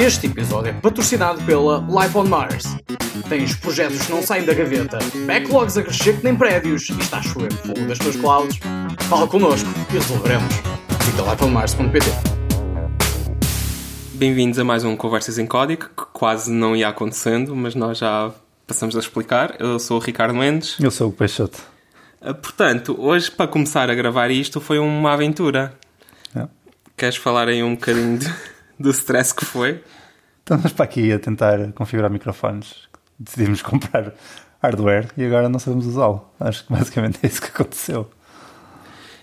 Este episódio é patrocinado pela Life on Mars. Tens projetos que não saem da gaveta, backlogs a crescer que nem prédios e está a chover fogo das tuas clouds? Fala connosco e resolveremos. Visita lifeonmars.pt Bem-vindos a mais um Conversas em Código, que quase não ia acontecendo, mas nós já passamos a explicar. Eu sou o Ricardo Mendes. Eu sou o Peixoto. Uh, Portanto, hoje, para começar a gravar isto, foi uma aventura. É. Queres falar aí um bocadinho de- do stress que foi? Estamos para aqui a tentar configurar microfones. Decidimos comprar hardware e agora não sabemos usá-lo. Acho que basicamente é isso que aconteceu.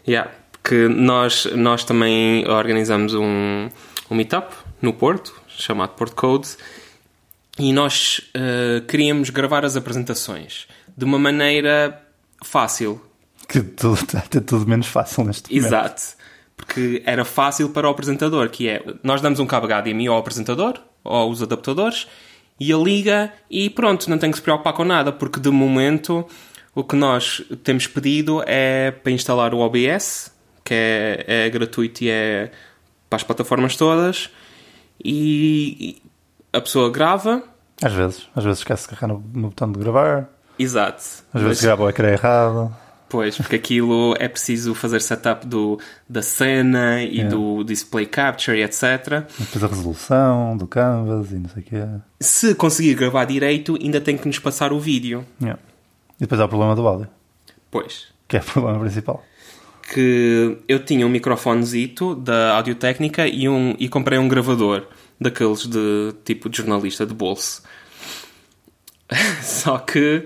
Yeah, porque nós, nós também organizamos um, um meetup no Porto, chamado Porto Codes, e nós uh, queríamos gravar as apresentações de uma maneira fácil, Que tudo está a ter tudo menos fácil neste momento. Exato. Porque era fácil para o apresentador, que é, nós damos um cabo HDMI ao apresentador, ou aos adaptadores, e ele liga e pronto, não tem que se preocupar com nada, porque de momento o que nós temos pedido é para instalar o OBS, que é, é gratuito e é para as plataformas todas, e e a pessoa grava, Às vezes. Às vezes esquece de carregar no, no botão de gravar. exato. Às vezes Mas- grava o ecrã errado. Pois, porque aquilo é preciso fazer setup do, da cena e Yeah. do display capture e etc. Depois a resolução do canvas e não sei o quê. Se conseguir gravar direito, ainda tem que nos passar o vídeo. E depois há o problema do áudio. Pois. Que é o problema principal. Que eu tinha um microfonezito da Audio Técnica e, um, e comprei um gravador daqueles de tipo de jornalista de bolso. Só que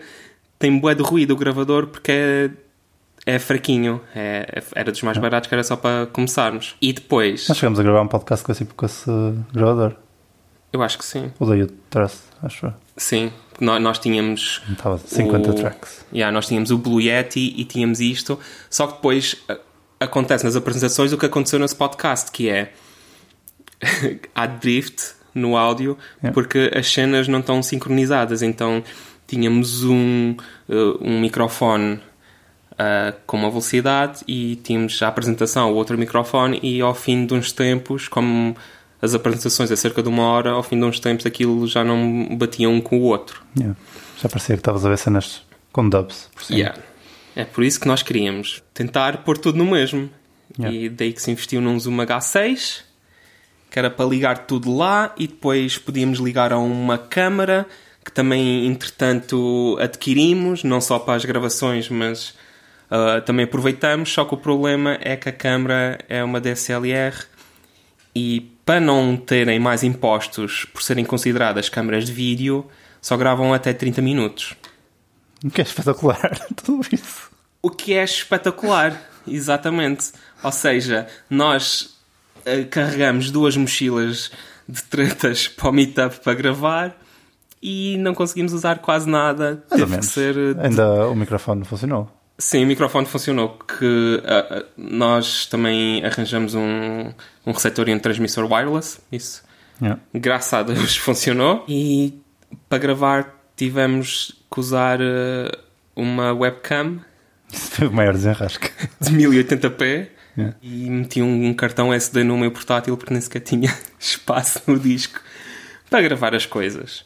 tem bué de ruído o gravador porque é, é fraquinho. É, era dos mais baratos que era só para começarmos. E depois, Nós chegamos a gravar um podcast com esse, com esse gravador. eu acho que sim. O da You Trust, acho eu. Sim, nós, nós tínhamos. Estava 50 o- tracks. Yeah, nós tínhamos o Blue Yeti e tínhamos isto. Só que depois acontece nas apresentações o que aconteceu nesse podcast, que é há drift no áudio Yeah. porque as cenas não estão sincronizadas. Então tínhamos um, uh, um microfone uh, com uma velocidade e tínhamos a apresentação, o outro microfone, e ao fim de uns tempos, como as apresentações é cerca de uma hora, ao fim de uns tempos aquilo já não batia um com o outro. Yeah. Já parecia que estavas a ver cenas com dubs por cima. Yeah. É por isso que nós queríamos tentar pôr tudo no mesmo. Yeah. E daí que se investiu num Zoom H6, que era para ligar tudo lá, e depois podíamos ligar a uma câmara, que também, entretanto, adquirimos, não só para as gravações, mas ah, também aproveitamos. Só que o problema é que a câmara é uma DSLR e para não terem mais impostos por serem consideradas câmaras de vídeo, só gravam até 30 minutos. O que é espetacular, tudo isso. O que é espetacular, exatamente. Ou seja, nós eh, carregamos duas mochilas de tretas para o meetup para gravar e não conseguimos usar quase nada. Mais Teve que ser. eh, Ainda o microfone funcionou. Sim, o microfone funcionou. Que ah, nós também arranjamos um, um receptor e um transmissor wireless. Isso Yeah. graças a Deus funcionou. E para gravar tivemos que usar eh, uma webcam Isso foi o maior desenrasque. de 1080p Yeah. e meti um cartão SD no meu portátil porque nem sequer tinha espaço no disco para gravar as coisas.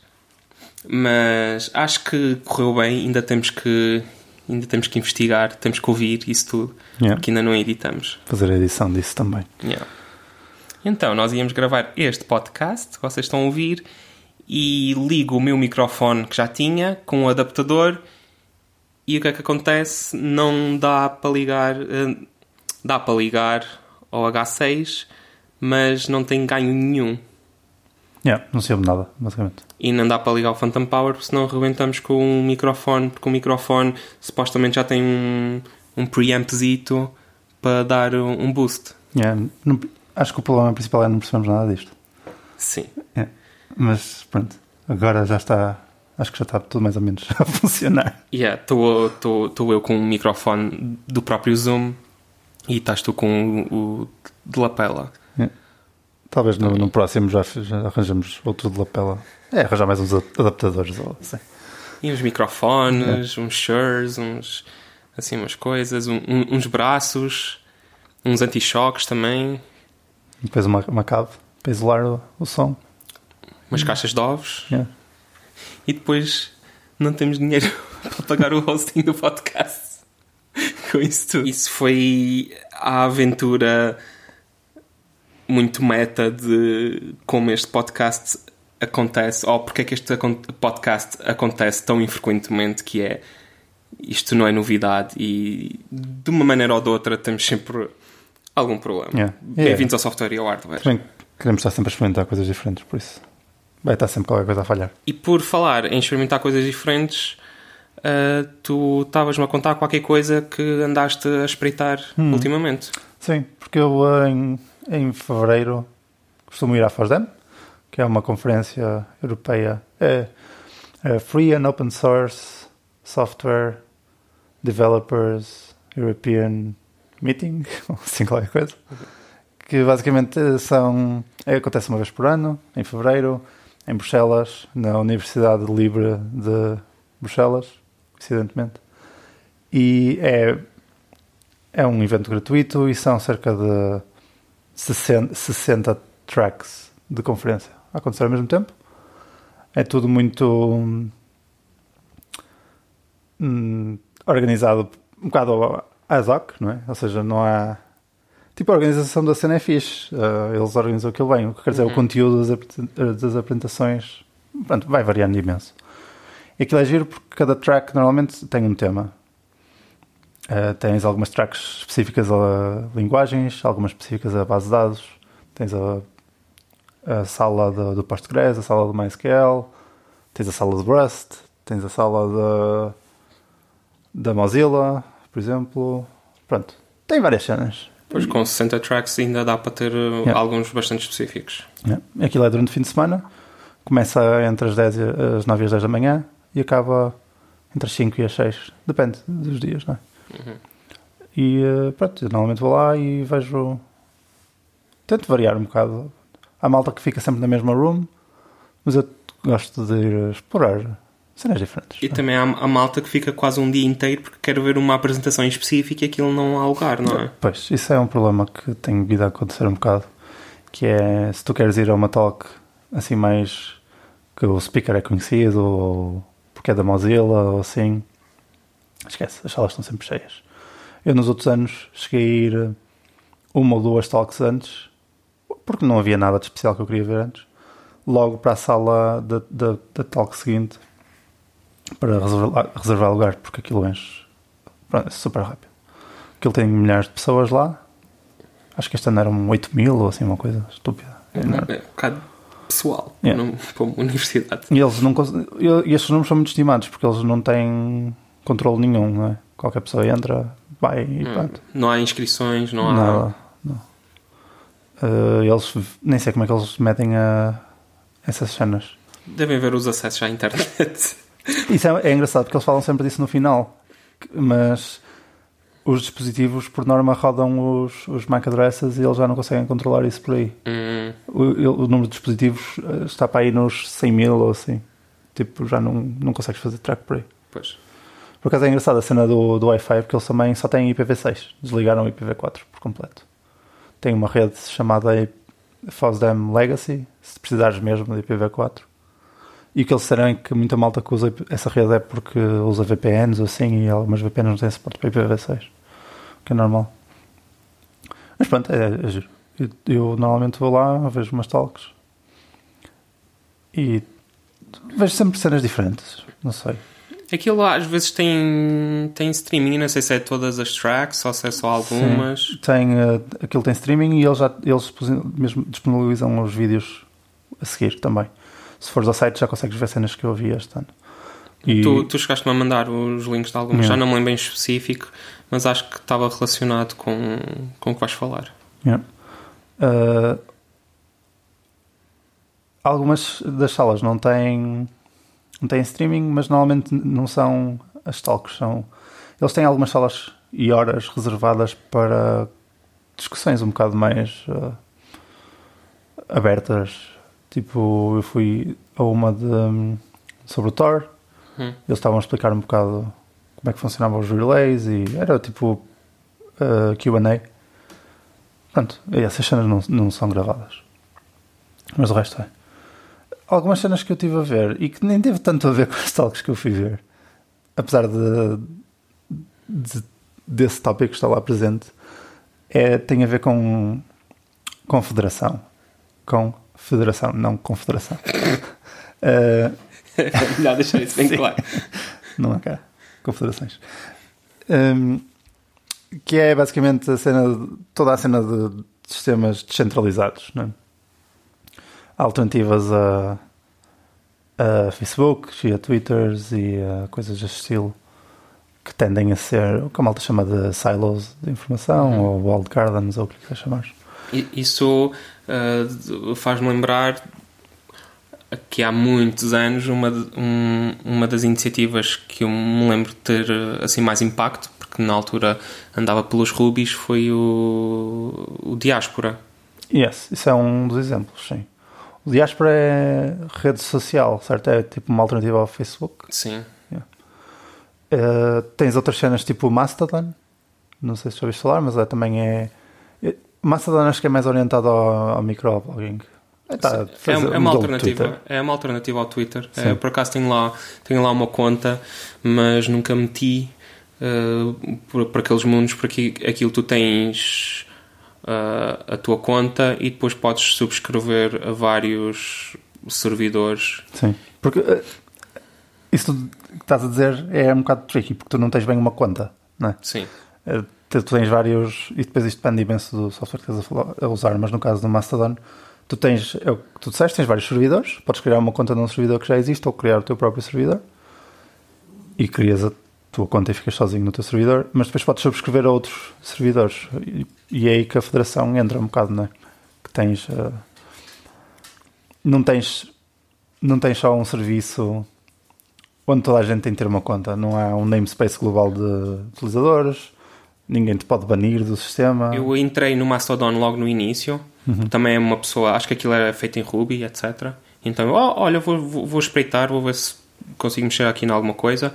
Mas acho que correu bem, ainda temos que ainda temos que investigar, temos que ouvir isso tudo, Yeah. porque ainda não editamos. Fazer a edição disso também. Yeah. Então, nós íamos gravar este podcast que vocês estão a ouvir e ligo o meu microfone que já tinha com o adaptador e o que é que acontece? Não dá para ligar, eh, dá para ligar ao H6, mas não tem ganho nenhum. Yeah, não soube nada, basicamente. E não dá para ligar o Phantom Power, porque senão arrebentamos com o microfone, porque o microfone supostamente já tem um, um preampzito para dar um um boost. Yeah, não- acho que o problema principal é não percebemos nada disto. Sim. Yeah. Mas pronto, agora já está. Acho que já está tudo mais ou menos a funcionar. Estou eu com o microfone do próprio Zoom e estás tu com o, o de lapela. Talvez no, no próximo já, já arranjamos outro de lapela. É, arranjar mais uns adaptadores ou assim. E uns microfones, uns shirts, uns assim umas coisas, um- um- uns braços, uns anti-choques também, E depois uma, uma cave para isolar o, o som. umas caixas de ovos Yeah. e depois não temos dinheiro para pagar o hosting do podcast. Com isso tudo. Isso foi a aventura muito meta de como este podcast acontece, ou porque é que este podcast acontece tão infrequentemente, que é isto não é novidade e de uma maneira ou de outra temos sempre algum problema. Yeah. Bem-vindos ao software e ao hardware. Também queremos estar sempre a experimentar coisas diferentes, por isso vai estar sempre qualquer coisa a falhar. E por falar em experimentar coisas diferentes, ah, tu estavas-me a contar qualquer coisa que andaste a espreitar Hum. ultimamente. Sim, porque eu em, em fevereiro costumo ir à FOSDEM, que é uma conferência europeia, é, é Free and Open Source Software Developers European Meeting, assim qualquer coisa, que basicamente são, é, acontece uma vez por ano, em fevereiro, em Bruxelas, na Universidade Livre de Bruxelas, coincidentemente, e é é um evento gratuito e são cerca de 60, 60 tracks de conferência a acontecer ao mesmo tempo. É tudo muito hum, organizado um bocado ad hoc, não é? Ou seja, não há. Tipo, a organização da cena é fixe. eh, eles organizam aquilo bem. O que quer dizer, o conteúdo das, apre- das apresentações pronto, vai variando imenso. E aquilo é giro porque cada track normalmente tem um tema. Uh, tens algumas tracks específicas a linguagens, algumas específicas a base de dados. Tens a, a sala do, do Postgres, a sala do MySQL, tens a sala de Rust, tens a sala da, da Mozilla, por exemplo. Pronto, tem várias cenas. Pois com 60 tracks ainda dá para ter uh, Yeah. alguns bastante específicos. Yeah. Aquilo é durante o fim de semana. Começa entre as, 10 e, as 9 e as 10 da manhã e acaba entre as 5 e as 6. Depende dos dias, não é? E eh, pronto, eu normalmente vou lá e vejo. Tento variar um bocado. Há malta que fica sempre na mesma room, mas eu gosto de ir explorar cenas diferentes. E também há a malta que fica quase um dia inteiro porque quer ver uma apresentação em específico e aquilo não há lugar, não é? Pois, isso é um problema que tem vindo a acontecer um bocado. Que é se tu queres ir a uma talk assim mais que o speaker é conhecido ou porque é da Mozilla ou assim, esquece, as salas estão sempre cheias. Eu nos outros anos cheguei a ir uma ou duas talks antes, porque não havia nada de especial que eu queria ver antes, logo para a sala da, da, da talk seguinte para reservar, reservar lugar, porque aquilo enche é super rápido. Aquilo tem milhares de pessoas lá. Acho que este ano eram 8 mil ou assim, uma coisa estúpida. É enorme. É um bocado pessoal Yeah. não- para uma universidade. E eles não e estes números são muito estimados porque eles não têm controle nenhum, não é? Qualquer pessoa entra, vai e pronto. Não há inscrições, não há. Nada. Não. Eh, eles nem sei como é que eles metem a, essas cenas. Devem ver os acessos à internet. Isso é, é engraçado porque eles falam sempre disso no final, mas os dispositivos por norma rodam os, os MAC addresses e eles já não conseguem controlar isso por aí. Hum, O, o número de dispositivos eh, está para aí nos 100 mil ou assim. Tipo, já não, não consegues fazer track por aí. pois. Por acaso é engraçado a cena do, do Wi-Fi porque eles também só têm IPv6. Desligaram o IPv4 por completo. Tem uma rede chamada FOSDEM Legacy, se precisares mesmo de IPv4. E o que eles disseram é que muita malta que usa essa rede é porque usa VPNs ou assim e algumas VPNs não têm suporte para IPv6. O que é normal. Mas pronto, é, é giro. Eu, eu normalmente vou lá, vejo umas talks e vejo sempre cenas diferentes. Não sei. Aquilo às vezes tem, tem streaming, não sei se é todas as tracks ou se é só algumas. Tem, eh, aquilo tem streaming e eles, já, eles mesmo disponibilizam os vídeos a seguir também. Se fores ao site já consegues ver cenas que eu vi este ano. E, Tu, tu chegaste-me a mandar os links de algumas, Yeah. já não me lembro em específico, mas acho que estava relacionado com, com o que vais falar. Yeah. Eh, algumas das salas não têm, não têm streaming, mas normalmente não são as talks. São, eles têm algumas salas e horas reservadas para discussões um bocado mais eh, abertas. Tipo, eu fui a uma de, sobre o Thor. Hum. Eles estavam a explicar um bocado como é que funcionavam os relays e era tipo eh, Q&A. Pronto, essas cenas não, não são gravadas. Mas o resto é. Algumas cenas que eu tive a ver e que nem teve tanto a ver com os talks que eu fui ver, apesar de, de desse tópico que está lá presente, é, tem a ver com confederação. Com federação, não confederação. uh, é melhor deixar isso bem claro. Não há cá. Confederações. Um, que é basicamente a cena, toda a cena de sistemas descentralizados, não é? Alternativas a, a Facebook e a Twitters e a coisas desse estilo que tendem a ser o que a malta chama de silos de informação uhum. ou walled gardens ou o que quiser chamar. Isso uh, faz-me lembrar que há muitos anos uma, um, uma das iniciativas que eu me lembro de ter assim mais impacto, porque na altura andava pelos Rubis, foi o, o Diáspora. Yes, isso é um dos exemplos, sim. O Diaspora é rede social, certo? É tipo uma alternativa ao Facebook. Sim. Yeah. Uh, tens outras cenas tipo o Mastodon. Não sei se já ouviste falar, mas é, também é. Mastodon acho que é mais orientado ao, ao microblogging. É, tá, é, é, uma alternativa, é uma alternativa ao Twitter. É, por acaso tenho lá, tenho lá uma conta, mas nunca meti uh, por, por aqueles mundos, porque aquilo tu tens uh, a tua conta e depois podes subscrever a vários servidores. Sim, porque uh, isso que estás a dizer é um bocado tricky, porque tu não tens bem uma conta, não é? Sim. Uh, tu tens vários, e depois isto depende imenso do software que estás a, usar, mas no caso do Mastodon, tu tens, é o que tu disseste, tens vários servidores, podes criar uma conta num servidor que já existe ou criar o teu próprio servidor e crias a tua conta e ficas sozinho no teu servidor, mas depois podes subscrever a outros servidores. E, e é aí que a federação entra um bocado, não é? Que tens. Uh, não tens. Não tens só um serviço onde toda a gente tem que ter uma conta. Não há um namespace global de utilizadores, ninguém te pode banir do sistema. Eu entrei no Mastodon logo no início, uhum. também é uma pessoa, acho que aquilo era feito em Ruby, etc. Então, oh, olha, vou, vou, vou espreitar, vou ver se consigo mexer aqui em alguma coisa.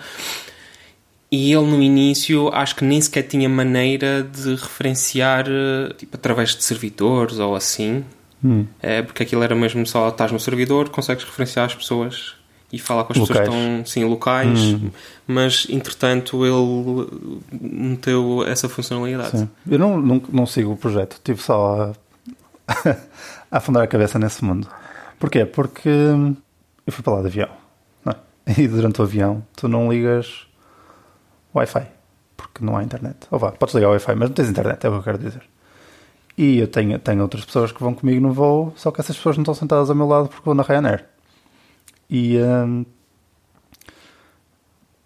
E ele no início acho que nem sequer tinha maneira de referenciar eh, tipo, através de servidores ou assim. Hum. É, porque aquilo era mesmo só estás no servidor, consegues referenciar as pessoas e falar com as locais. pessoas que estão sim, locais, hum. mas entretanto ele meteu essa funcionalidade. Sim. Eu não, não, não sigo o projeto, estive só a, a afundar a cabeça nesse mundo. Porquê? Porque eu fui para lá de avião é? e durante o avião tu não ligas Wi-Fi, porque não há internet. Ou vá, podes ligar o Wi-Fi, mas não tens internet, é o que eu quero dizer. E eu tenho, tenho outras pessoas que vão comigo no voo, só que essas pessoas não estão sentadas ao meu lado porque vão na Ryanair. E hum,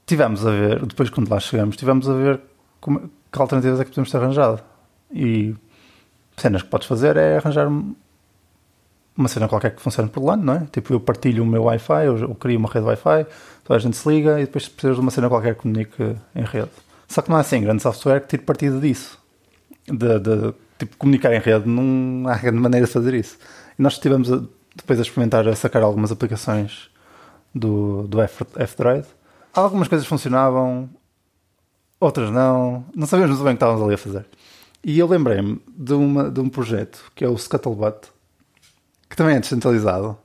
tivemos a ver, depois quando lá chegamos, tivemos a ver como, que alternativas é que podemos ter arranjado. E cenas que podes fazer é arranjar uma cena qualquer que funcione por LAN, não é? Tipo, eu partilho o meu Wi-Fi, eu, eu crio uma rede Wi-Fi, toda a gente se liga e depois precisas de uma cena qualquer que comunique em rede. Só que não há assim grande software que tire partido disso. De, de tipo, comunicar em rede, não há grande maneira de fazer isso. E nós estivemos a, depois a experimentar, a sacar algumas aplicações do, do F-Droid. Algumas coisas funcionavam, outras não. Não sabíamos muito bem o que estávamos ali a fazer. E eu lembrei-me de, de um projeto que é o Scuttlebutt, que também é descentralizado,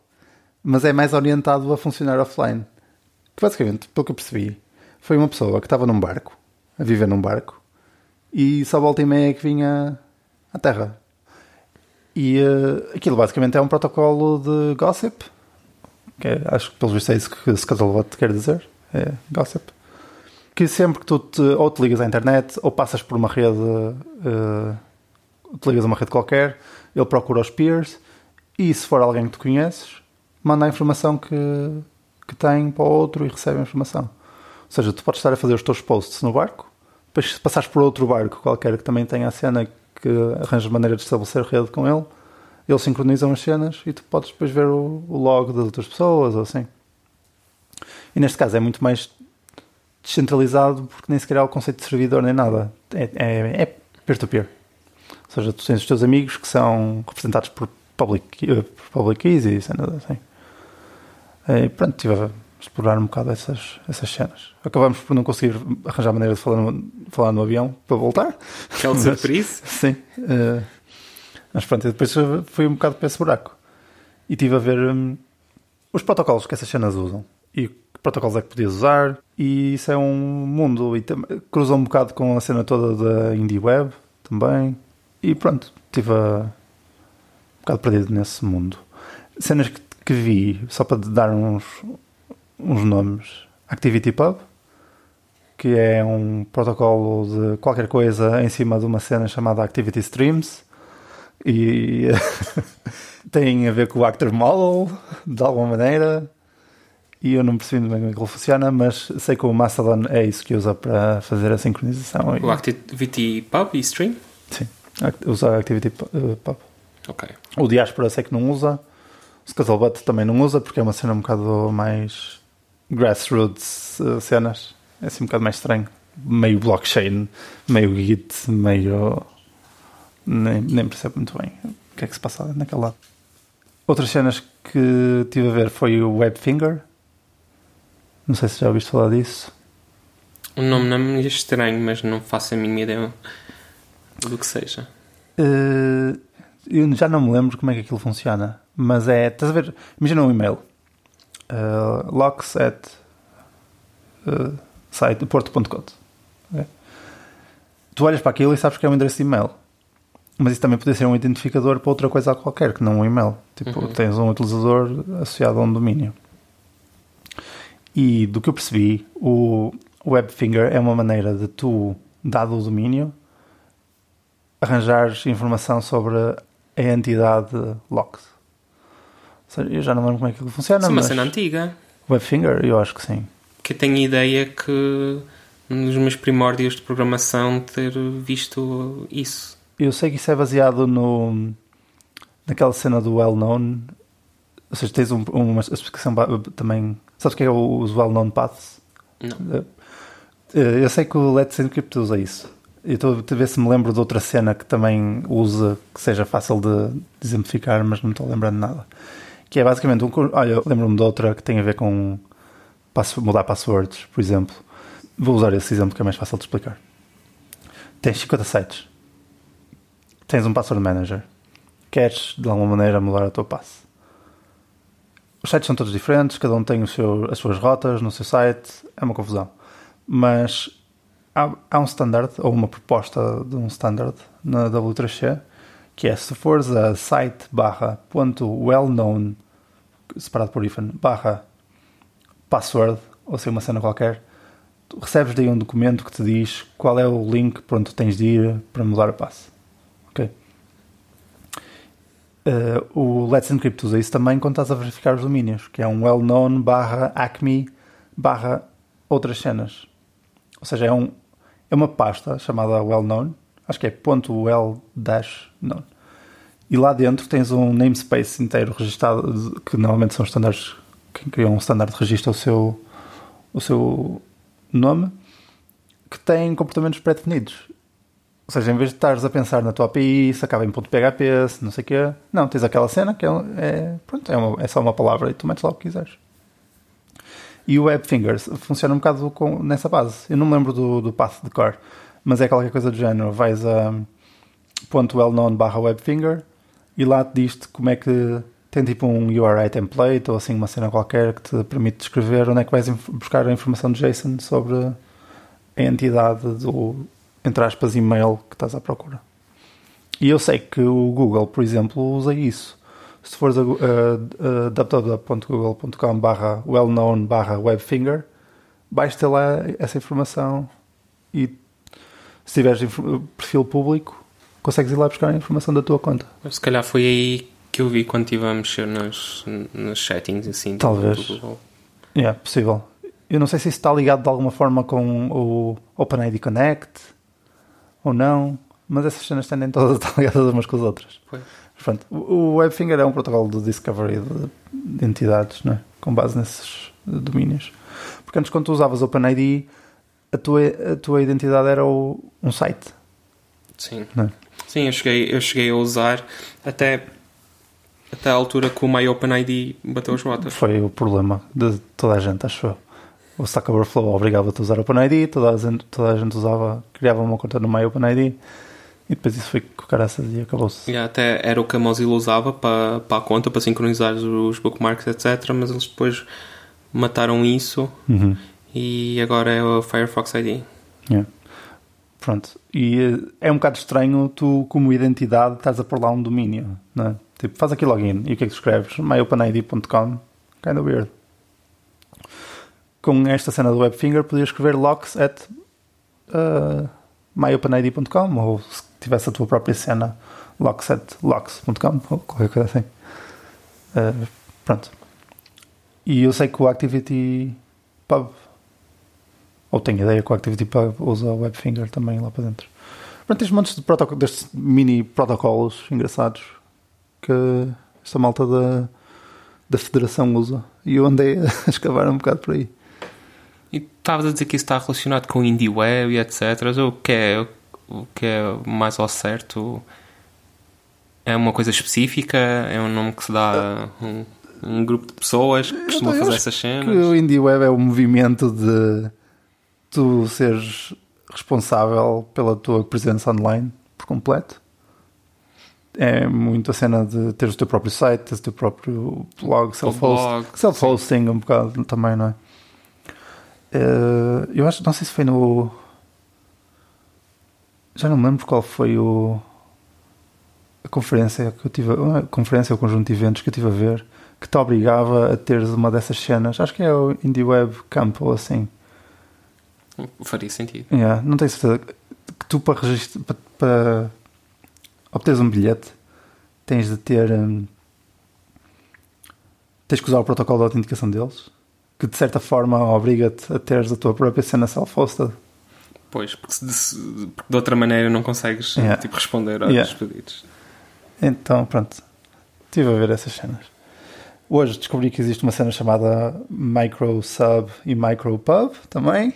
mas é mais orientado a funcionar offline. Que basicamente, pelo que eu percebi, foi uma pessoa que estava num barco, a viver num barco, e só volta e meia que vinha à Terra. E uh, aquilo basicamente é um protocolo de gossip, que é, acho que pelos vistos é isso que Scuttlebutt quer dizer, é gossip. Que sempre que tu te, ou te ligas à internet ou passas por uma rede, uh, te ligas a uma rede qualquer, ele procura os peers e se for alguém que tu conheces, manda a informação que, que tem para o outro e recebe a informação. Ou seja, tu podes estar a fazer os teus posts no barco, depois se passares por outro barco qualquer que também tenha a cena que arranja maneira de estabelecer rede com ele, eles sincronizam as cenas e tu podes depois ver o, o log das outras pessoas ou assim. E neste caso é muito mais descentralizado porque nem sequer há o conceito de servidor nem nada. É, é, é peer-to-peer. -peer. Ou seja, tu tens os teus amigos que são representados por public, uh, public keys e cenas assim. E pronto, estive a explorar um bocado essas, essas cenas. Acabamos por não conseguir arranjar maneira de falar no, falar no avião para voltar. Que é o surpresa? Sim. Uh, mas pronto, depois fui um bocado para esse buraco. E estive a ver. Um, os protocolos que essas cenas usam e que protocolos é que podias usar, e isso é um mundo e cruza um bocado com a cena toda da Indie Web também. E pronto, estive a- um bocado perdido nesse mundo. Cenas que, que vi, só para dar uns, uns nomes: Activity Pub, que é um protocolo de qualquer coisa em cima de uma cena chamada Activity Streams. E tem a ver com o Actor Model, de alguma maneira. E eu não percebi muito bem como é que ele funciona, mas sei que o Mastodon é isso que usa para fazer a sincronização. O Activity Pub e Stream? Sim, usa Activity uh, Pub. Ok. O Diaspora sei que não usa. O Scuttlebutt também não usa, porque é uma cena um bocado mais grassroots uh, cenas. É assim um bocado mais estranho. Meio blockchain, meio Git, meio. Nem, nem percebo muito bem o que é que se passa naquele lado. Outras cenas que tive a ver foi o Webfinger. Não sei se já ouviste falar disso. O nome não me é estranho, mas não faço a mínima ideia do que seja. Uh, eu já não me lembro como é que aquilo funciona, mas é. Estás a ver? Imagina um e-mail. Uh, locks at uh, site porto.code. ok? Tu olhas para aquilo e sabes que é um endereço de e-mail. Mas isso também pode ser um identificador para outra coisa qualquer que não um e-mail. Tipo, Uhum. tens um utilizador associado a um domínio. E do que eu percebi, o Webfinger é uma maneira de tu, dado o domínio, arranjares informação sobre a entidade Locks. Seja, eu já não lembro como é que funciona, Isso é uma cena antiga. Webfinger, eu acho que sim. Que eu tenho ideia que dos meus primórdios de programação ter visto isso. Eu sei que isso é baseado no naquela cena do well-known. Ou seja, tens um- uma ba- também. Sabes o que é os well-known paths? Não. Eh, Eu sei que o Let's Encrypt usa isso. Eu estou a ver se me lembro de outra cena que também usa, que seja fácil de exemplificar, mas não estou lembrando nada. Que é basicamente um. Olha, lembro-me de outra que tem a ver com pass- mudar passwords, por exemplo. Vou usar esse exemplo que é mais fácil de explicar. Tens 50 sites. Tens um password manager. Queres, de alguma maneira, mudar a tua passe. Os sites são todos diferentes, cada um tem o seu, as suas rotas no seu site, é uma confusão. Mas há, há um standard, ou uma proposta de um standard na W3C, que é se fores a site barra ponto well-known, separado por hífen, barra password, ou seja, uma cena qualquer, recebes daí um documento que te diz qual é o link para onde tens de ir para mudar a passe. Ok? Uh, o Let's Encrypt usa isso também quando estás a verificar os domínios, que é um well-known barra acme barra outras cenas. Ou seja, é, um, é uma pasta chamada well-known, acho que é ponto .well dash known. E lá dentro tens um namespace inteiro registado, que normalmente são standards, quem criou um standard registra o seu, o seu nome, que tem comportamentos pré-definidos. Ou seja, em vez de estares a pensar na tua API, se acaba em ponto .php, se não sei o quê, não, tens aquela cena que é, é, pronto, é, uma- é só uma palavra e tu metes lá o que quiseres. E o WebFingers funciona um bocado com, nessa base. Eu não me lembro do, do path de core, mas é qualquer coisa do género. Vais a ponto .wellknown barra WebFinger e lá te diz-te como é que tem tipo um URI template ou assim uma cena qualquer que te permite descrever onde é que vais buscar a informação de JSON sobre a entidade do, entre aspas, e-mail que estás à procura. E eu sei que o Google, por exemplo, usa isso. Se fores a, a, a www.google.com barra well-known barra webfinger, vais ter lá essa informação e se tiveres perfil público, consegues ir lá buscar a informação da tua conta. Se calhar foi aí que eu vi quando estive a mexer nos, nos settings assim. Talvez. do Google. É, possível. Eu não sei se isso está ligado de alguma forma com o OpenID Connect ou não, mas essas cenas tendem todas a estar ligadas umas com as outras. Pois. Pronto, o Webfinger é um protocolo de discovery de, de entidades, não é? com base nesses domínios. Porque antes, quando tu usavas OpenID, a tua, a tua identidade era o- um site. Sim. Não é? Sim, eu cheguei, eu cheguei a usar até, até a altura que o MyOpenID bateu as botas. Foi o problema de toda a gente, acho eu. O Stack Overflow obrigava-te a usar OpenID, toda a gente, toda a gente usava, criava uma conta no MyOpenID E depois isso foi com caraças e acabou-se. E até era o que a Mozilla usava para, para a conta, para sincronizar os bookmarks, etc. Mas eles depois mataram isso Uhum. e agora é o Firefox ID. Yeah. Pronto. E eh, é um bocado estranho tu, como identidade, estás a pôr lá um domínio, não é? Tipo, faz aqui login e o que é que escreves? myopenid.com. Kind of weird. Com esta cena do Webfinger, podias escrever locks at uh, myopenid.com ou tivesse a tua própria cena, locks.com ou qualquer coisa assim. Uh, pronto. E eu sei que o Activity Pub ou tenho ideia que o ActivityPub usa o Webfinger também lá para dentro. Pronto, tens montes de protoc- destes mini protocolos engraçados que esta malta da, da federação usa. E eu andei a escavar um bocado por aí. E estavas a dizer que isso está relacionado com o Indie Web e etc. O que é, o que é mais ao certo? É uma coisa específica? É um nome que se dá a um, um grupo de pessoas que costumam Eu fazer acho essas Que cenas? o Indie Web é o movimento de tu seres responsável pela tua presença online por completo. É muito a cena de teres o teu próprio site, teres o teu próprio blog, self-host- blog, self-hosting um bocado também, não é? Eh, eu acho, não sei se foi no. Já não me lembro qual foi o. A conferência que eu tive. A conferência ou conjunto de eventos que eu tive a ver que te obrigava a teres uma dessas cenas. Acho que é o Indie Web Camp ou assim. Faria sentido. Yeah, não tenho certeza. Que tu para registrar. Para, para obteres um bilhete tens de ter. hum, tens que usar o protocolo de autenticação deles. Que de certa forma obriga-te a teres a tua própria cena self-hosted. Pois, porque, se- se- porque de outra maneira não consegues Yeah. tipo, responder aos Yeah. pedidos. Então, pronto. Estive a ver essas cenas. Hoje descobri que existe uma cena chamada Micro Sub e Micro Pub também.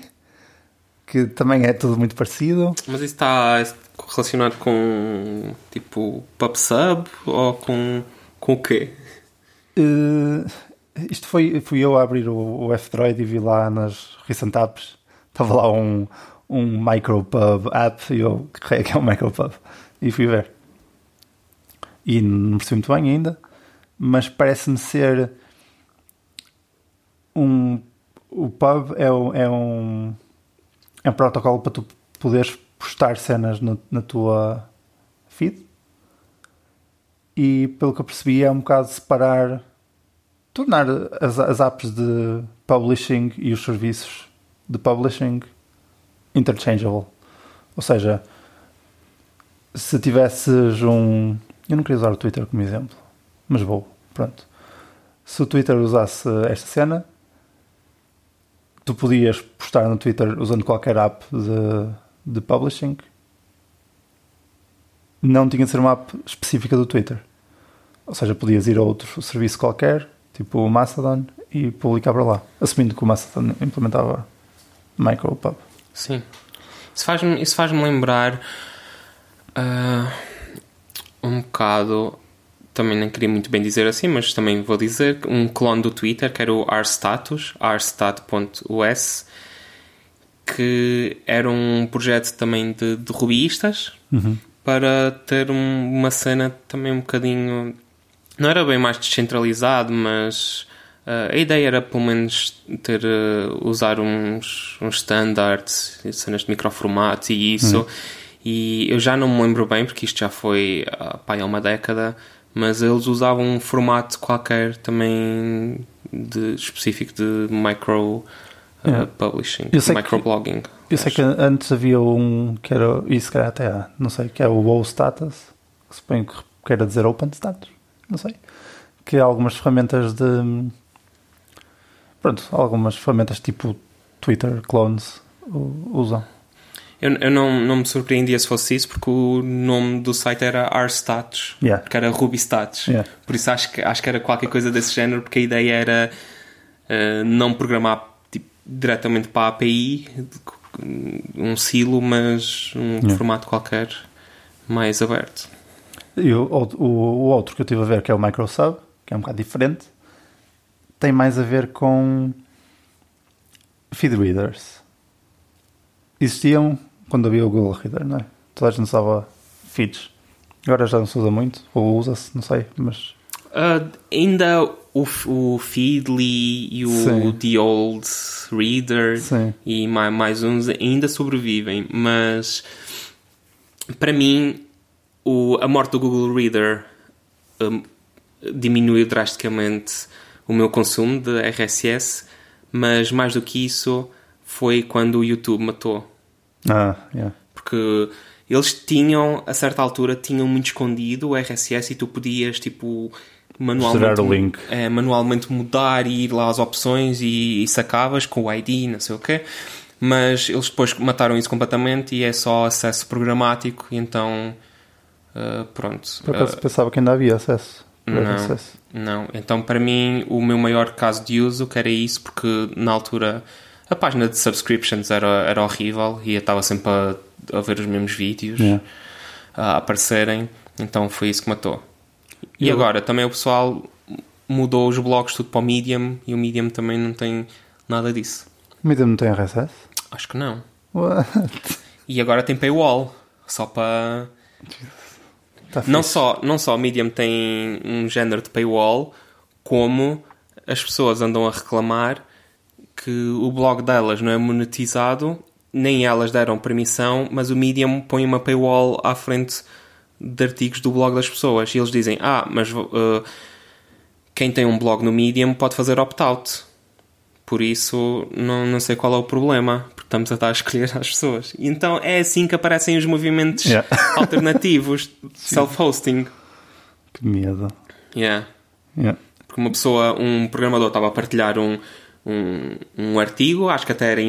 Que também é tudo muito parecido. Mas isso está relacionado com tipo PubSub ou com, com o quê? Eh, isto foi, fui eu a abrir o, o F-Droid e vi lá nas Recent Apps. Estava lá um, um Micropub app e eu carreguei que é um Micropub e fui ver. E não percebi muito bem ainda, mas parece-me ser um. O pub é, um- é um. É um protocolo para tu poderes postar cenas no- na tua feed. E pelo que eu percebi, é um bocado separar tornar as, as apps de publishing e os serviços de publishing interchangeable. Ou seja, se tivesses um. Eu não queria usar o Twitter como exemplo, mas vou. Pronto. Se o Twitter usasse esta cena, tu podias postar no Twitter usando qualquer app de, de publishing. Não tinha de ser uma app específica do Twitter. Ou seja, podias ir a outro serviço qualquer, tipo o Mastodon, e publicar para lá. Assumindo que o Mastodon implementava MicroPub. Sim. Isso faz-me isso faz lembrar ah, um bocado. Também não queria muito bem dizer assim, mas também vou dizer um clone do Twitter que era o rstatus, rstat.us, que era um projeto também de, de rubiistas para ter um- uma cena também um bocadinho. Não era bem mais descentralizado, mas ah, a ideia era pelo menos ter ah, usar uns, uns standards, cenas de microformato e isso. E eu já não me lembro bem, porque isto já foi pá, há uma década, mas eles usavam um formato qualquer também de, específico de micro Yeah. publishing, microblogging. Eu sei que antes havia um que era, e se calhar até há, não sei, que é o WoW Status, que suponho que queira dizer Open Status, não sei. Que algumas ferramentas de. Pronto, algumas ferramentas tipo Twitter clones usam. Eu, eu não, não me surpreendia se fosse isso, porque o nome do site era rstatus, Yeah. que era rubystatus. Yeah. Por isso acho que, acho que era qualquer coisa desse género, porque a ideia era eh, não programar tipo, diretamente para a API, um silo, mas um Yeah. formato qualquer mais aberto. E o, o, o outro que eu estive a ver, que é o Microsub, que é um bocado diferente, tem mais a ver com feed readers. Existiam quando havia o Google Reader, não é? Toda a gente usava feeds. Agora já não se usa muito, ou usa-se, não sei, mas Uh, ainda o, o Feedly e o Sim. The Old Reader Sim. e mais, mais uns ainda sobrevivem, mas para mim o, a morte do Google Reader um, diminuiu drasticamente o meu consumo de RSS, mas mais do que isso foi quando o YouTube matou ah, yeah. porque eles tinham, a certa altura, tinham muito escondido o RSS e tu podias, tipo, manualmente, o link. eh, manualmente mudar e ir lá às opções e, e sacavas com o ID, não sei o quê. Mas eles depois mataram isso completamente e é só acesso programático, então, eh, pronto. Por acaso Eh, pensava que ainda havia acesso. Não. RSS. não, então para mim o meu maior caso de uso que era isso, porque na altura a página de subscriptions era, era horrível e eu estava sempre a, a ver os mesmos vídeos Yeah. a aparecerem, então foi isso que matou. E Eu- agora também o pessoal mudou os blogs tudo para o Medium e o Medium também não tem nada disso. O Medium não tem RSS? Acho que não. What? E agora tem paywall, só para Tá Não fixe. só, não só a Medium tem um género de paywall, como as pessoas andam a reclamar que o blog delas não é monetizado, nem elas deram permissão, mas o Medium põe uma paywall à frente de artigos do blog das pessoas. E eles dizem: Ah, mas uh, quem tem um blog no Medium pode fazer opt-out. Por isso, não, não sei qual é o problema, estamos a dar a escolher às pessoas. E então é assim que aparecem os movimentos Yeah. alternativos, self-hosting. Que medo. Yeah. Yeah. Porque uma pessoa, um programador estava a partilhar um, um, um artigo, acho que até era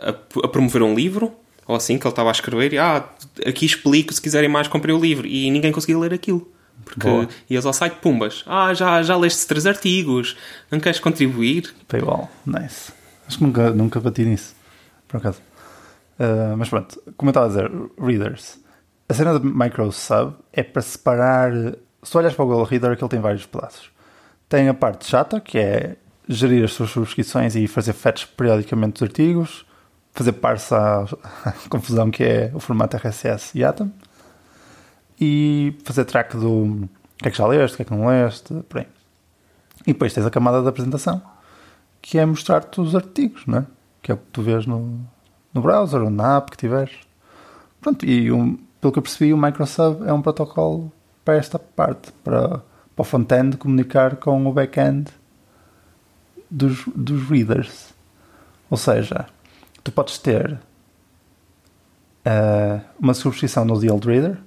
a, a promover um livro, ou assim, que ele estava a escrever, e ah, aqui explico, se quiserem mais, comprei o livro. E ninguém conseguia ler aquilo. Porque Boa. ias ao site, pumbas, ah, já, já leste três artigos, não queres contribuir? Paywall. Nice. Acho que nunca, nunca bati nisso. Por acaso. Uh, mas pronto, como eu estava a dizer, readers. A cena de microsub é para separar. Se olhas para o Google Reader, aquilo tem vários pedaços. Tem a parte chata, que é gerir as suas subscrições e fazer fetch periodicamente dos artigos, fazer parse à confusão que é o formato RSS e Atom, e fazer track do que é que já leste, o que é que não leste, por aí. E depois tens a camada da apresentação, que é mostrar-te os artigos, não é? Que é o que tu vês no, no browser ou na app que tiveres. Pronto, e um, pelo que eu percebi, o Microsoft é um protocolo para esta parte, para, para o front-end comunicar com o back-end dos, dos readers. Ou seja, tu podes ter eh, uma subscrição no The Old Reader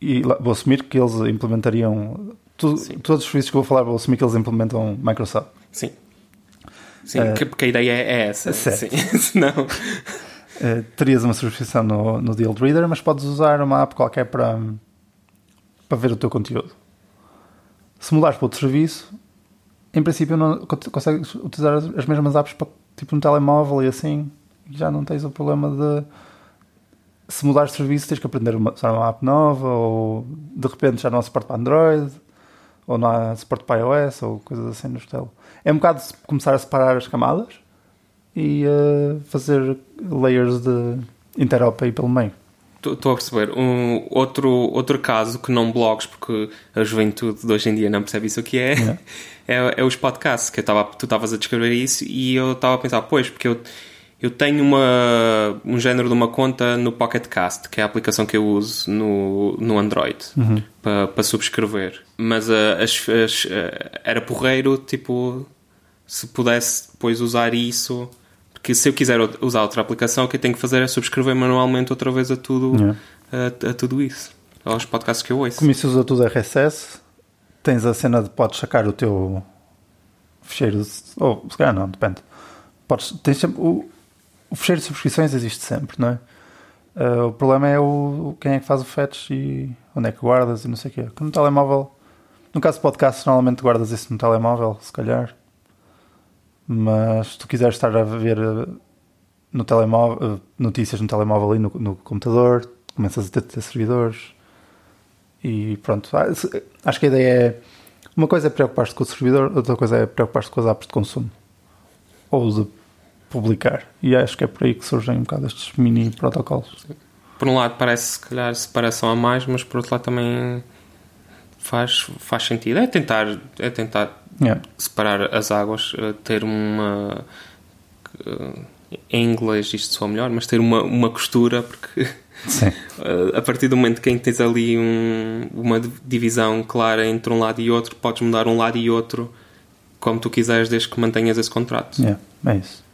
e vou assumir que eles implementariam tu- todos os serviços que eu vou falar, vou assumir que eles implementam Microsoft. Sim. Sim, que- porque a ideia é essa. certo. Sim. Senão, Eh, terias uma subscrição no, no Old Reader, mas podes usar uma app qualquer para, para ver o teu conteúdo. Se mudares para outro serviço, em princípio não con- consegues utilizar as, as mesmas apps para, tipo no telemóvel e assim, já não tens o problema de se mudares de serviço tens que aprender a usar uma app nova ou de repente já não há suporte para Android ou não há suporte para iOS ou coisas assim no estilo. É um bocado começar a separar as camadas e eh, fazer layers de interop aí pelo meio. Estou a perceber. Um, outro, outro caso que não blogs, porque a juventude de hoje em dia não percebe isso o que é, Yeah. é, é os podcasts. Que eu tava, tu estavas a descrever isso e eu estava a pensar, pois, porque eu, eu tenho uma, um género de uma conta no Pocket Cast, que é a aplicação que eu uso no, no Android para para subscrever. Mas ah, as, as, ah, era porreiro, tipo, se pudesse depois usar isso. Porque se eu quiser usar outra aplicação, o que eu tenho que fazer é subscrever manualmente outra vez a tudo, Yeah. a, a tudo isso. Aos podcasts que eu ouço. Como isso usa tudo RSS, tens a cena de podes sacar o teu fecheiro, ou se calhar não, depende. Podes, tens sempre, o, o fecheiro de subscrições existe sempre, não é? Ah, o problema é o, o- quem é que faz o fetch e onde é que guardas e não sei o quê. Que no telemóvel, no caso de podcast, normalmente guardas isso no telemóvel, se calhar. Mas se tu quiseres estar a ver eh, no telemóvel, eh, notícias no telemóvel e no, no computador, começas a ter, ter servidores e pronto. Ah, se- Acho que a ideia é uma coisa é preocupar-te com o servidor, outra coisa é preocupar-te com as apps de consumo ou de publicar. E acho que é por aí que surgem um bocado estes mini protocolos. por um lado parece se calhar separação a mais, mas por outro lado também faz, faz sentido. É tentar, é tentar Yeah. separar as águas, eh, ter uma. eh, Em inglês isto soa melhor, mas ter uma, uma costura, porque eh, a partir do momento que tens ali um- uma divisão clara entre um lado e outro, podes mudar um lado e outro como tu quiseres, desde que mantenhas esse contrato. Yeah, é isso.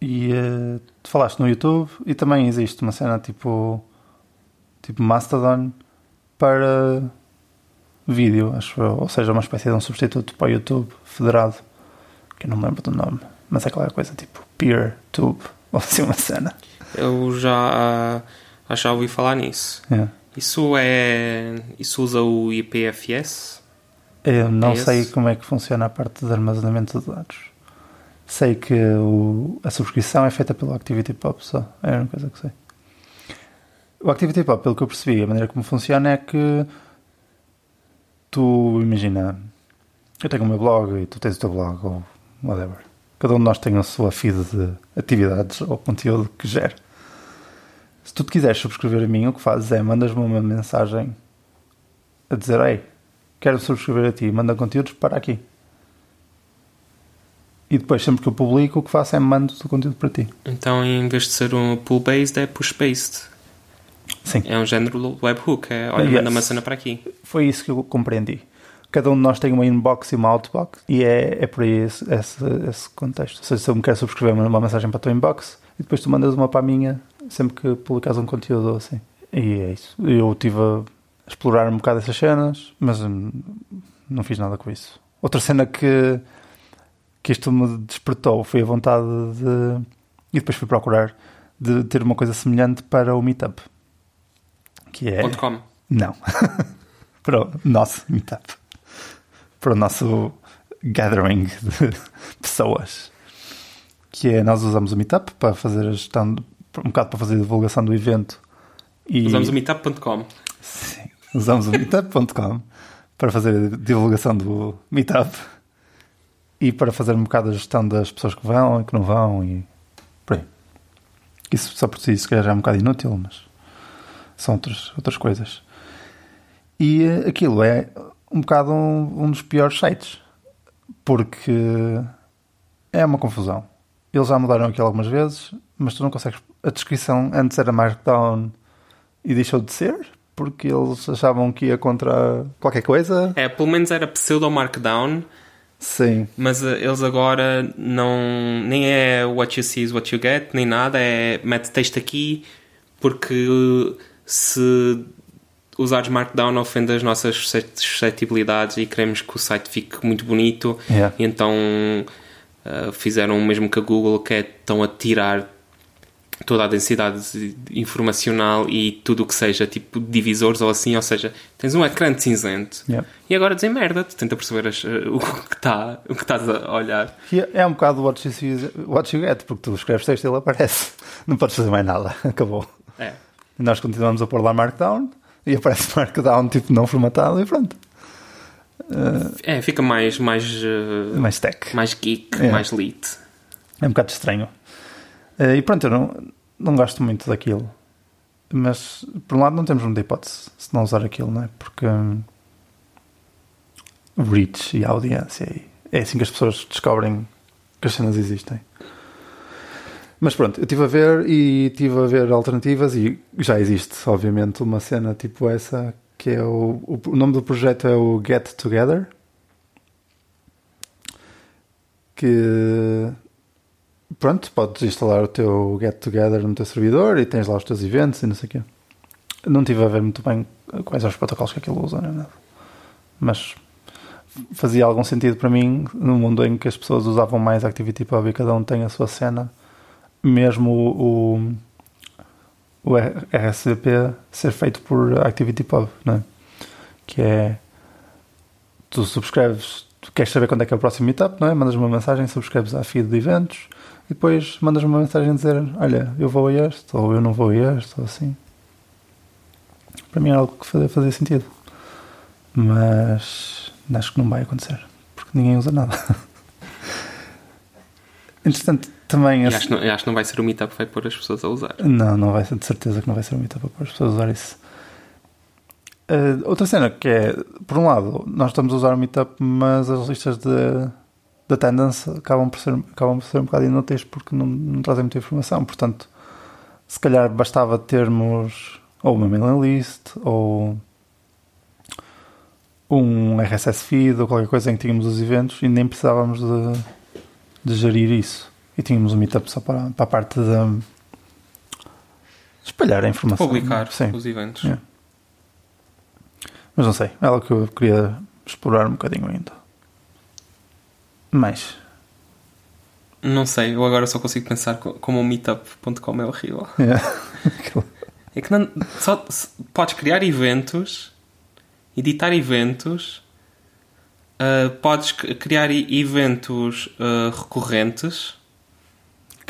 E eh, tu falaste no YouTube e também existe uma cena tipo tipo Mastodon para vídeo, acho eu. Ou seja, uma espécie de um substituto para o YouTube federado, que eu não me lembro do nome, mas é aquela coisa tipo PeerTube, ou assim uma cena. Eu já, ah, já ouvi falar nisso. Yeah. Isso é. Isso usa o IPFS? Eu não É sei como é que funciona a parte de armazenamento de dados. Sei que o- a subscrição é feita pelo ActivityPub só. É a única coisa que sei. O ActivityPub, pelo que eu percebi, a maneira como funciona é que tu, imagina, eu tenho o meu blog e tu tens o teu blog ou whatever. Cada um de nós tem a sua feed de atividades ou conteúdo que gera. Se tu te quiseres subscrever a mim, o que fazes é mandas-me uma mensagem a dizer: Ei, quero subscrever a ti, manda conteúdos para aqui. E depois, sempre que eu publico, o que faço é mando o conteúdo para ti. Então, em vez de ser um pull-based, é push-based. Sim, É um género webhook. É, olha, Yes. manda uma cena para aqui. foi isso que eu compreendi. Cada um de nós tem uma inbox e uma outbox, e é, é por aí esse, esse, esse contexto. Ou seja, se eu me quero subscrever, uma mensagem para a tua inbox e depois tu mandas uma para a minha sempre que publicas um conteúdo assim. E é isso. Eu estive a explorar um bocado essas cenas, mas hum, não fiz nada com isso. Outra cena que, que isto me despertou foi a vontade de. E depois fui procurar de ter uma coisa semelhante para o Meetup. Que é. .com. Não. para o nosso meetup. Para o nosso gathering de pessoas. Que é, nós usamos o meetup para fazer a gestão, um bocado para fazer a divulgação do evento. E Usamos o meetup.com. Sim, usamos o meetup.com para fazer a divulgação do meetup e para fazer um bocado a gestão das pessoas que vão e que não vão e por aí. Isso só por si, se calhar já é um bocado inútil, mas são outras, outras coisas. E eh, aquilo é um bocado um, um dos piores sites porque é uma confusão. Eles já mudaram aquilo algumas vezes, mas tu não consegues. A descrição antes era Markdown e deixou de ser porque eles achavam que ia contra qualquer coisa. É, pelo menos era pseudo Markdown, Sim, mas eh, eles agora não. Nem é what you see is what you get, nem nada, é mete texto aqui, porque se usares Markdown ofende as nossas suscet- suscetibilidades e queremos que o site fique muito bonito. Yeah. E então eh, fizeram o mesmo que a Google, que é estão a tirar toda a densidade informacional e tudo o que seja tipo divisores ou assim, ou seja, tens um ecrã de cinzento Yeah. e agora dizem merda, tu tenta perceber as- eh, o que está o que estás a olhar. É um bocado what you, see, what you get, porque tu escreves texto e ele aparece. Não podes fazer mais nada, acabou. É. E nós continuamos a pôr lá Markdown e aparece Markdown tipo não formatado e pronto. É, fica mais mais eh, Mais tech. mais geek, É. mais lit. É um bocado estranho. Eh, E pronto, eu não, não gosto muito daquilo. Mas, por um lado, não temos muita hipótese se não usar aquilo, não é? Porque o reach e audiência. e é assim que as pessoas descobrem que as cenas existem. Mas pronto, eu estive a ver e estive a ver alternativas e já existe, obviamente, uma cena tipo essa que é o, o, o nome do projeto é o Get Together que pronto, podes instalar o teu Get Together no teu servidor e tens lá os teus eventos e não sei o quê. Não estive a ver muito bem quais os protocolos que aquilo usa, nem nada. Mas fazia algum sentido para mim no mundo em que as pessoas usavam mais ActivityPub e cada um tem a sua cena, mesmo o, o, RSVP ser feito por ActivityPub, não é? Que é tu subscreves, tu queres saber quando é que é o próximo meetup, não é? Mandas uma mensagem, subscreves à feed de eventos e depois mandas uma mensagem a dizer: Olha, eu vou a este, ou eu não vou a este, ou assim. Para mim é algo que fazia, fazia sentido, mas acho que não vai acontecer porque ninguém usa nada. Entretanto, também... E esse- acho, que não- acho que não vai ser o Meetup que vai pôr as pessoas a usar. Não, não vai ser de certeza que não vai ser um meetup para as pessoas usar isso. Uh, outra cena que é, por um lado, nós estamos a usar o meetup, mas as listas de, de attendance acabam por, ser, acabam por ser um bocado inúteis porque não, não trazem muita informação. Portanto, se calhar bastava termos ou uma mailing list ou um RSS feed ou qualquer coisa em que tínhamos os eventos e nem precisávamos de, de gerir isso. E tínhamos um meetup só para, para a parte de espalhar a informação. Publicar Sim. os eventos. É. Mas não sei, é algo que eu queria explorar um bocadinho ainda. Mas, Não sei, eu agora só consigo pensar co- como o meetup.com é horrível. é. É que não, só podes criar eventos, editar eventos, ah, podes criar eventos ah, recorrentes.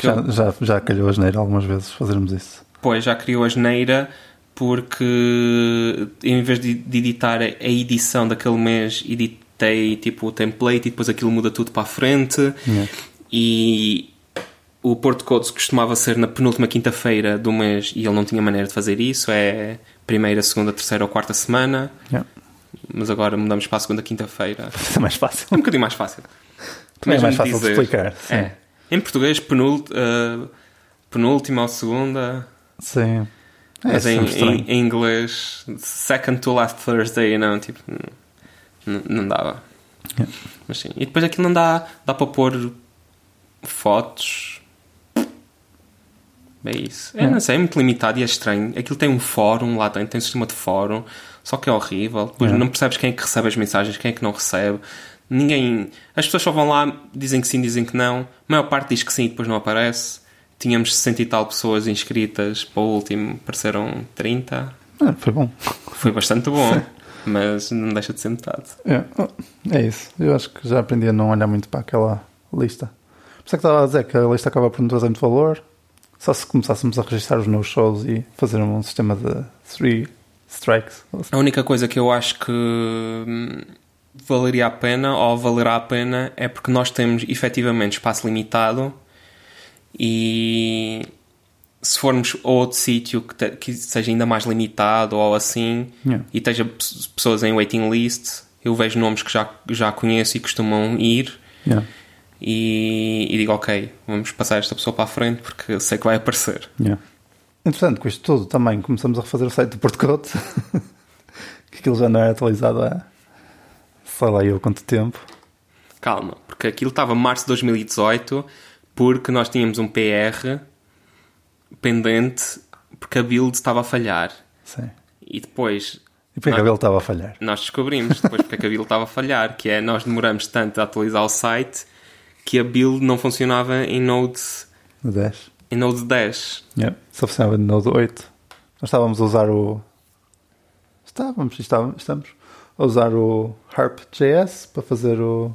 Já, eu, já, já calhou a geneira algumas vezes fazermos isso. depois já criou a geneira porque em vez de, de editar a a edição daquele mês, editei tipo o template e depois aquilo muda tudo para a frente. Yeah. E o Porto Codes costumava ser na penúltima quinta-feira do mês e ele não tinha maneira de fazer isso. É primeira, segunda, terceira ou quarta semana. Yeah. Mas agora mudamos para a segunda quinta-feira. É mais fácil. É um bocadinho mais fácil. Também é mais fácil de explicar. Sim. É. Em português, penult, uh, penúltima ou segunda. Sim. É, mas em, em, em inglês, second to last Thursday, não, tipo, não, não dava. Yeah. Mas sim. E depois aquilo não dá, dá para pôr fotos. É isso. Yeah. não sei, é muito limitado e é estranho. Aquilo tem um fórum lá dentro, tem um sistema de fórum, só que é horrível. Depois Yeah. não percebes quem é que recebe as mensagens, quem é que não recebe. Ninguém. As pessoas só vão lá, dizem que sim, dizem que não. A maior parte diz que sim e depois não aparece. Tínhamos 60 e tal pessoas inscritas, para o último apareceram 30. Ah, foi bom. Foi bastante bom, mas não deixa de ser metade. É, é isso. Eu acho que já aprendi a não olhar muito para aquela lista. Por isso é que estava a dizer que a lista acaba por não trazer muito valor. Só se começássemos a registrar os meus shows e fazer um sistema de three strikes. A única coisa que eu acho que hum, valeria a pena ou valerá a pena é porque nós temos efetivamente espaço limitado e se formos a outro sítio que, te- que seja ainda mais limitado ou assim Yeah. e esteja pe- pessoas em waiting list, eu vejo nomes que já, já conheço e costumam ir Yeah, e, e digo ok, vamos passar esta pessoa para a frente porque sei que vai aparecer. yeah. Entretanto, com isto tudo, também começamos a refazer o site do Porto Cote. que aquilo já não é atualizado há sei lá eu quanto tempo. Calma, porque aquilo estava março de 2018 porque nós tínhamos um PR pendente porque a build estava a falhar. Sim. E depois E porque a cabelo estava a falhar. nós descobrimos depois porque a build estava a falhar, que é nós demoramos tanto a atualizar o site que a build não funcionava em Node, No 10. Em Node 10. Yeah. Só funcionava no Node 8. Nós estávamos a usar o. Estávamos, estávamos, estamos a usar o Harp.js para fazer o...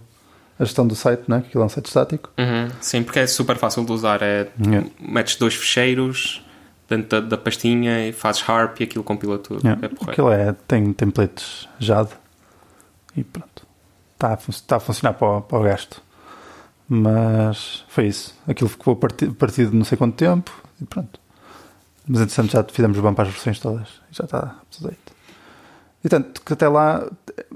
a gestão do site, né? que aquilo é um site estático. Uhum, Sim, porque é super fácil de usar. É, Yeah. Metes dois fecheiros dentro da, da pastinha e fazes harp e aquilo compila tudo. Yeah. É porreiro. Aquilo é, tem templates JAD e pronto. Está a, fun- está a funcionar para o, para o gasto. Mas foi isso. Aquilo ficou parti- partido não sei quanto tempo e pronto. Mas entretanto já fizemos bem para as versões todas e já está up to date. E tanto que até lá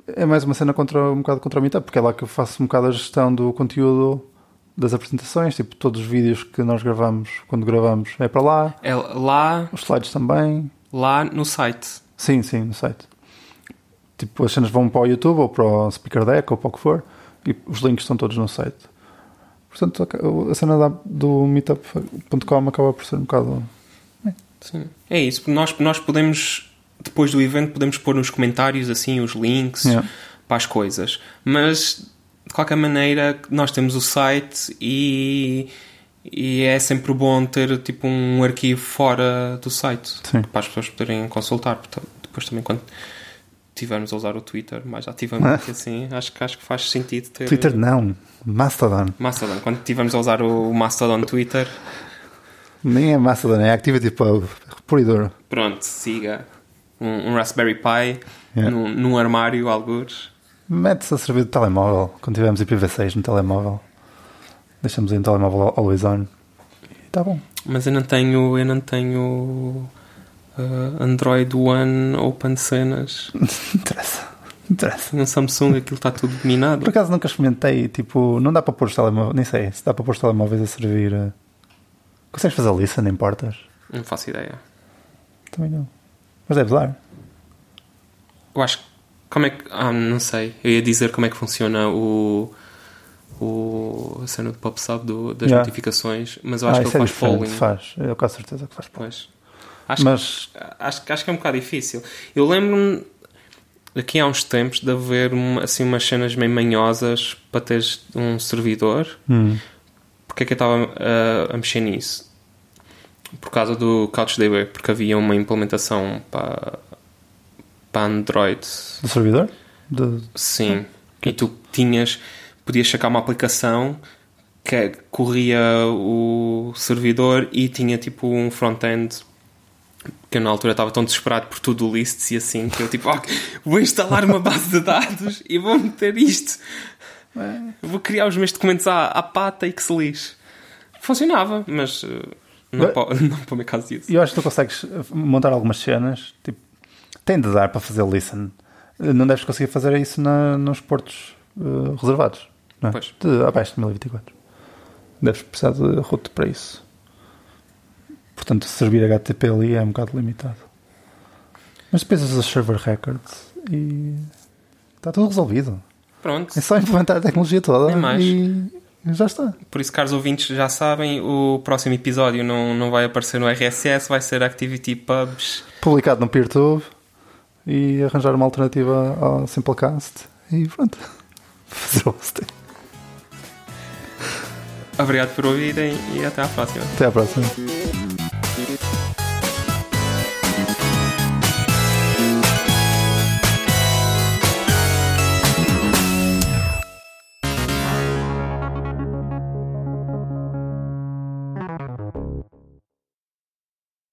é mais uma cena contra, um bocado contra o Meetup, porque é lá que eu faço um bocado a gestão do conteúdo das apresentações, tipo todos os vídeos que nós gravamos, quando gravamos, é para lá, É lá, os slides também, lá no site. Sim, sim, no site. Tipo, as cenas vão para o YouTube ou para o Speaker Deck ou para o que for e os links estão todos no site. Portanto, a cena da- do meetup.com acaba por ser um bocado. Sim. É isso, porque nós, nós podemos, depois do evento, podemos pôr nos comentários assim os links Yeah. para as coisas. Mas, de qualquer maneira, nós temos o site e, e é sempre bom ter tipo um arquivo fora do site Sim. para as pessoas poderem consultar. Depois também quando tivermos a usar o Twitter mais ativamente assim, acho que, acho que faz sentido ter... Twitter não, Mastodon. Mastodon. Quando tivermos a usar o Mastodon Twitter, Nem é Mastodon, é ActivityPub, puro e duro. pronto, siga um, um Raspberry Pi Yeah. num, num armário, algures. Mete-se a servir de telemóvel, quando tivermos IPv6 no telemóvel. Deixamos aí um telemóvel always on. E está bom. Mas eu não tenho, eu não tenho uh, Android One Open Cenas. Interessa. Interessa. Um Samsung, aquilo está tudo dominado. Por acaso nunca experimentei, tipo, não dá para pôr os telemóveis, nem sei, se dá para pôr os telemóveis a servir. eh, Consegues fazer listen em portas? Não faço ideia. Também não. Mas deves dar. Eu acho que. Como é que. Ah, não sei. Eu ia dizer como é que funciona o. o a cena do do- das Yeah. notificações, mas eu acho que isso ele é faz polling. Faz. Eu com certeza que faz polling. Pois. Acho, Mas acho, acho que é um bocado difícil. Eu lembro-me daqui há uns tempos de haver uma- assim umas cenas meio manhosas para teres um servidor. hum, Porque é que eu estava a, a mexer nisso? Por causa do CouchDB, porque havia uma implementação para, para Android. do servidor? De... Sim. E tu tinhas, podias sacar uma aplicação que corria o servidor e tinha tipo um front-end que eu na altura estava tão desesperado por tudo lists e assim que eu tipo, "Ok, vou instalar uma base de dados e vou meter isto. Vou criar os meus documentos à, à pata e que se lixe. Funcionava, mas eh, não, para, não para o meu caso disso. Eu acho que tu consegues montar algumas cenas, tipo, tem de dar para fazer listen. Não deves conseguir fazer isso na- nos portos eh, reservados, não é? Pois. De, abaixo de 1024. Deves precisar de route para isso. Portanto, servir HTTP ali é um bocado limitado. Mas depois usas server records e está tudo resolvido. Pronto. É só implementar a tecnologia toda Nem mais. e já está. Por isso, caros ouvintes, já sabem, o próximo episódio não, não vai aparecer no RSS, vai ser Activity Pubs. Publicado no PeerTube e arranjar uma alternativa ao Simplecast e pronto. Fazer o hosting. Obrigado por ouvirem e até à próxima. Até à próxima.